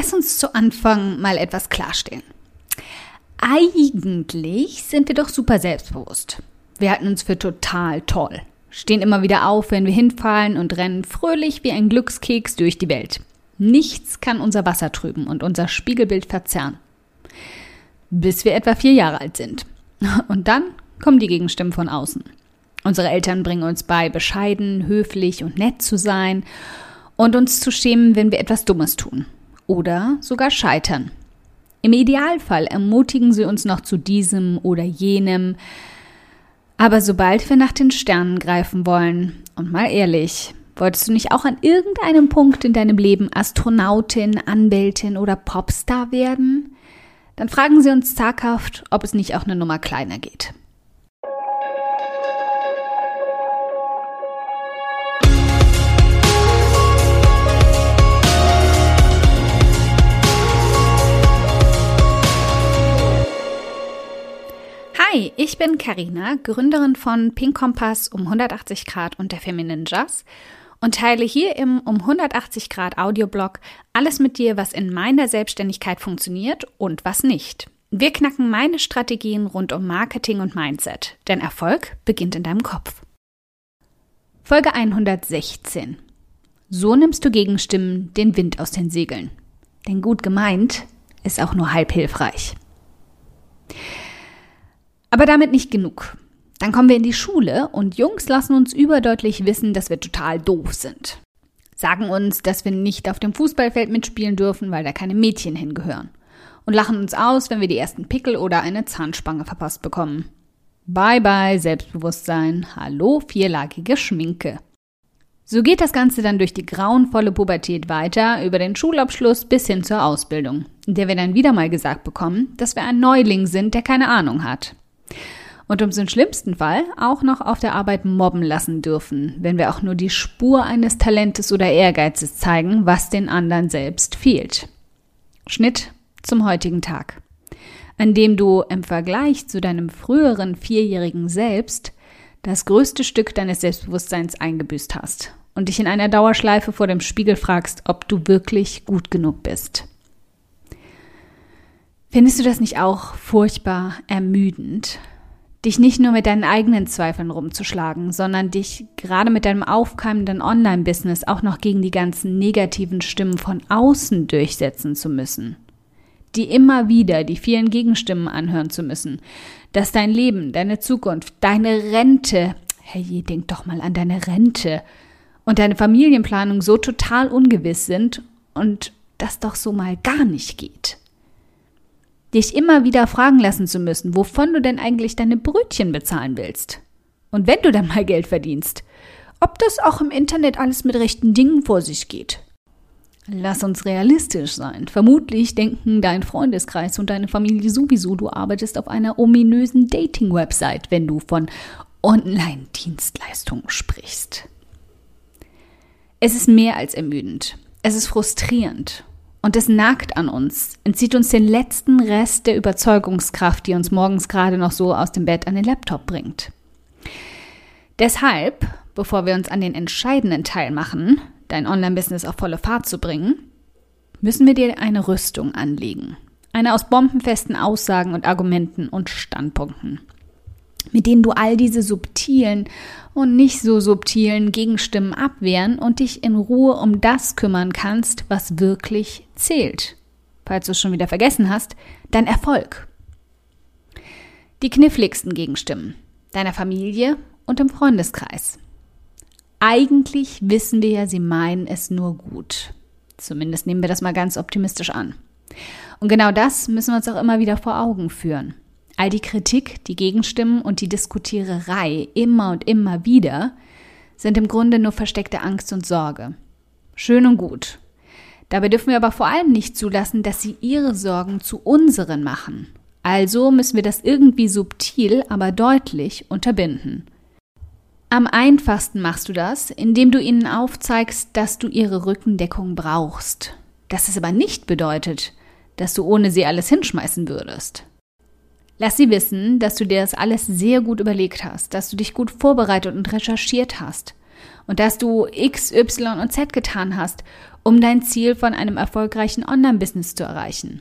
Lass uns zu Anfang mal etwas klarstellen. Eigentlich sind wir doch super selbstbewusst. Wir halten uns für total toll, stehen immer wieder auf, wenn wir hinfallen und rennen fröhlich wie ein Glückskeks durch die Welt. Nichts kann unser Wasser trüben und unser Spiegelbild verzerren. Bis wir etwa vier Jahre alt sind. Und dann kommen die Gegenstimmen von außen. Unsere Eltern bringen uns bei, bescheiden, höflich und nett zu sein und uns zu schämen, wenn wir etwas Dummes tun oder sogar scheitern. Im Idealfall ermutigen sie uns noch zu diesem oder jenem, aber sobald wir nach den Sternen greifen wollen, und mal ehrlich, wolltest du nicht auch an irgendeinem Punkt in deinem Leben Astronautin, Anwältin oder Popstar werden? Dann fragen sie uns zaghaft, ob es nicht auch eine Nummer kleiner geht. Hi, ich bin Karina, Gründerin von Pink Kompass um 180 Grad und der Feminine Jazz und teile hier im um 180 Grad Audioblog alles mit dir, was in meiner Selbstständigkeit funktioniert und was nicht. Wir knacken meine Strategien rund um Marketing und Mindset, denn Erfolg beginnt in deinem Kopf. Folge 116. So nimmst du Gegenstimmen den Wind aus den Segeln. Denn gut gemeint ist auch nur halb hilfreich. Aber damit nicht genug. Dann kommen wir in die Schule und Jungs lassen uns überdeutlich wissen, dass wir total doof sind. Sagen uns, dass wir nicht auf dem Fußballfeld mitspielen dürfen, weil da keine Mädchen hingehören. Und lachen uns aus, wenn wir die ersten Pickel oder eine Zahnspange verpasst bekommen. Bye bye Selbstbewusstsein, hallo vierlagige Schminke. So geht das Ganze dann durch die grauenvolle Pubertät weiter, über den Schulabschluss bis hin zur Ausbildung, in der wir dann wieder mal gesagt bekommen, dass wir ein Neuling sind, der keine Ahnung hat und uns im schlimmsten Fall auch noch auf der Arbeit mobben lassen dürfen, wenn wir auch nur die Spur eines Talentes oder Ehrgeizes zeigen, was den anderen selbst fehlt. Schnitt zum heutigen Tag, an dem du im Vergleich zu deinem früheren vierjährigen Selbst das größte Stück deines Selbstbewusstseins eingebüßt hast und dich in einer Dauerschleife vor dem Spiegel fragst, ob du wirklich gut genug bist. Findest du das nicht auch furchtbar ermüdend, dich nicht nur mit deinen eigenen Zweifeln rumzuschlagen, sondern dich gerade mit deinem aufkeimenden Online-Business auch noch gegen die ganzen negativen Stimmen von außen durchsetzen zu müssen. Die immer wieder die vielen Gegenstimmen anhören zu müssen, dass dein Leben, deine Zukunft, deine Rente, hey, denk doch mal an deine Rente und deine Familienplanung so total ungewiss sind und das doch so mal gar nicht geht dich immer wieder fragen lassen zu müssen, wovon du denn eigentlich deine Brötchen bezahlen willst. Und wenn du dann mal Geld verdienst, ob das auch im Internet alles mit rechten Dingen vor sich geht. Lass uns realistisch sein. Vermutlich denken dein Freundeskreis und deine Familie sowieso, du arbeitest auf einer ominösen Dating-Website, wenn du von Online-Dienstleistungen sprichst. Es ist mehr als ermüdend. Es ist frustrierend und es nagt an uns, entzieht uns den letzten Rest der Überzeugungskraft, die uns morgens gerade noch so aus dem Bett an den Laptop bringt. Deshalb, bevor wir uns an den entscheidenden Teil machen, dein Online-Business auf volle Fahrt zu bringen, müssen wir dir eine Rüstung anlegen. Eine aus bombenfesten Aussagen und Argumenten und Standpunkten mit denen du all diese subtilen und nicht so subtilen Gegenstimmen abwehren und dich in Ruhe um das kümmern kannst, was wirklich zählt. Falls du es schon wieder vergessen hast, dein Erfolg. Die kniffligsten Gegenstimmen deiner Familie und im Freundeskreis. Eigentlich wissen wir ja, sie meinen es nur gut. Zumindest nehmen wir das mal ganz optimistisch an. Und genau das müssen wir uns auch immer wieder vor Augen führen. All die Kritik, die Gegenstimmen und die Diskutiererei immer und immer wieder sind im Grunde nur versteckte Angst und Sorge. Schön und gut. Dabei dürfen wir aber vor allem nicht zulassen, dass sie ihre Sorgen zu unseren machen. Also müssen wir das irgendwie subtil, aber deutlich unterbinden. Am einfachsten machst du das, indem du ihnen aufzeigst, dass du ihre Rückendeckung brauchst. Dass es aber nicht bedeutet, dass du ohne sie alles hinschmeißen würdest. Lass sie wissen, dass du dir das alles sehr gut überlegt hast, dass du dich gut vorbereitet und recherchiert hast und dass du X, Y und Z getan hast, um dein Ziel von einem erfolgreichen Online-Business zu erreichen.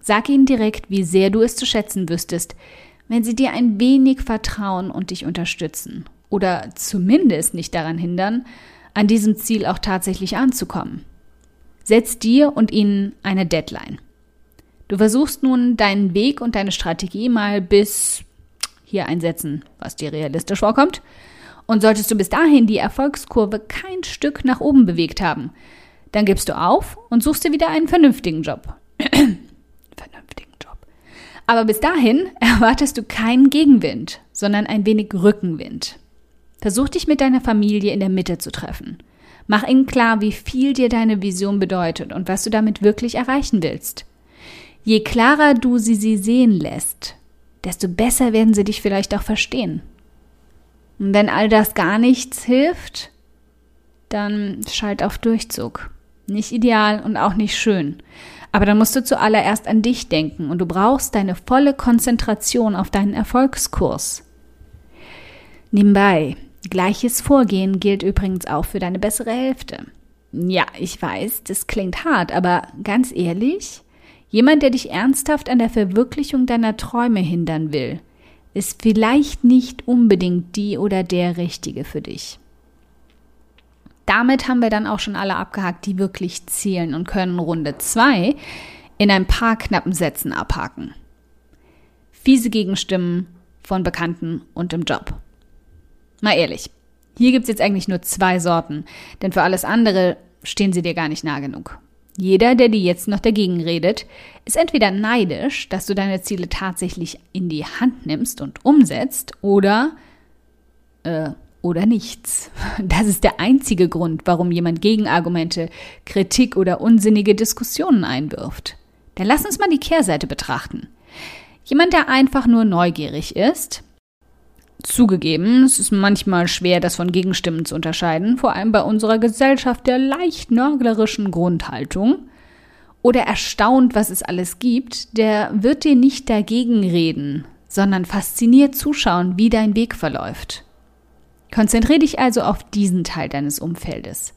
Sag ihnen direkt, wie sehr du es zu schätzen wüsstest, wenn sie dir ein wenig vertrauen und dich unterstützen oder zumindest nicht daran hindern, an diesem Ziel auch tatsächlich anzukommen. Setz dir und ihnen eine Deadline. Du versuchst nun deinen Weg und deine Strategie mal bis hier einsetzen, was dir realistisch vorkommt. Und solltest du bis dahin die Erfolgskurve kein Stück nach oben bewegt haben, dann gibst du auf und suchst dir wieder einen vernünftigen Job. vernünftigen Job. Aber bis dahin erwartest du keinen Gegenwind, sondern ein wenig Rückenwind. Versuch dich mit deiner Familie in der Mitte zu treffen. Mach ihnen klar, wie viel dir deine Vision bedeutet und was du damit wirklich erreichen willst. Je klarer du sie sie sehen lässt, desto besser werden sie dich vielleicht auch verstehen. Und wenn all das gar nichts hilft, dann schalt auf Durchzug. Nicht ideal und auch nicht schön. Aber dann musst du zuallererst an dich denken und du brauchst deine volle Konzentration auf deinen Erfolgskurs. Nebenbei, gleiches Vorgehen gilt übrigens auch für deine bessere Hälfte. Ja, ich weiß, das klingt hart, aber ganz ehrlich, jemand, der dich ernsthaft an der Verwirklichung deiner Träume hindern will, ist vielleicht nicht unbedingt die oder der Richtige für dich. Damit haben wir dann auch schon alle abgehakt, die wirklich zählen und können Runde 2 in ein paar knappen Sätzen abhaken. Fiese Gegenstimmen von Bekannten und im Job. Mal ehrlich, hier gibt es jetzt eigentlich nur zwei Sorten, denn für alles andere stehen sie dir gar nicht nah genug. Jeder, der dir jetzt noch dagegen redet, ist entweder neidisch, dass du deine Ziele tatsächlich in die Hand nimmst und umsetzt, oder äh, oder nichts. Das ist der einzige Grund, warum jemand Gegenargumente, Kritik oder unsinnige Diskussionen einwirft. Dann lass uns mal die Kehrseite betrachten. Jemand, der einfach nur neugierig ist, Zugegeben, es ist manchmal schwer, das von Gegenstimmen zu unterscheiden, vor allem bei unserer Gesellschaft der leicht nörglerischen Grundhaltung. Oder erstaunt, was es alles gibt, der wird dir nicht dagegen reden, sondern fasziniert zuschauen, wie dein Weg verläuft. Konzentriere dich also auf diesen Teil deines Umfeldes.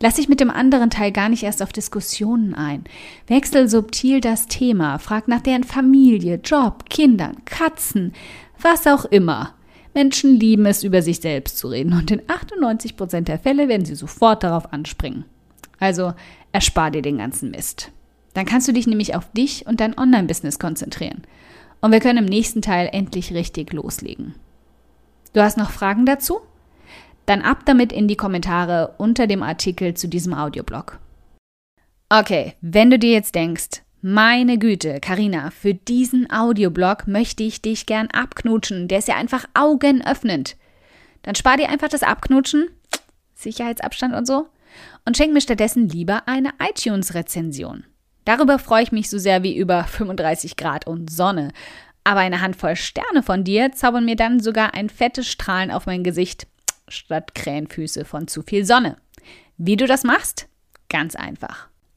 Lass dich mit dem anderen Teil gar nicht erst auf Diskussionen ein. Wechsel subtil das Thema, frag nach deren Familie, Job, Kindern, Katzen, was auch immer. Menschen lieben es, über sich selbst zu reden und in 98 Prozent der Fälle werden sie sofort darauf anspringen. Also erspar dir den ganzen Mist. Dann kannst du dich nämlich auf dich und dein Online-Business konzentrieren. Und wir können im nächsten Teil endlich richtig loslegen. Du hast noch Fragen dazu? Dann ab damit in die Kommentare unter dem Artikel zu diesem Audioblog. Okay, wenn du dir jetzt denkst, meine Güte, Karina, für diesen Audioblog möchte ich dich gern abknutschen. Der ist ja einfach augenöffnend. Dann spar dir einfach das Abknutschen, Sicherheitsabstand und so, und schenk mir stattdessen lieber eine iTunes-Rezension. Darüber freue ich mich so sehr wie über 35 Grad und Sonne aber eine Handvoll Sterne von dir zaubern mir dann sogar ein fettes Strahlen auf mein Gesicht statt Krähenfüße von zu viel Sonne. Wie du das machst? Ganz einfach.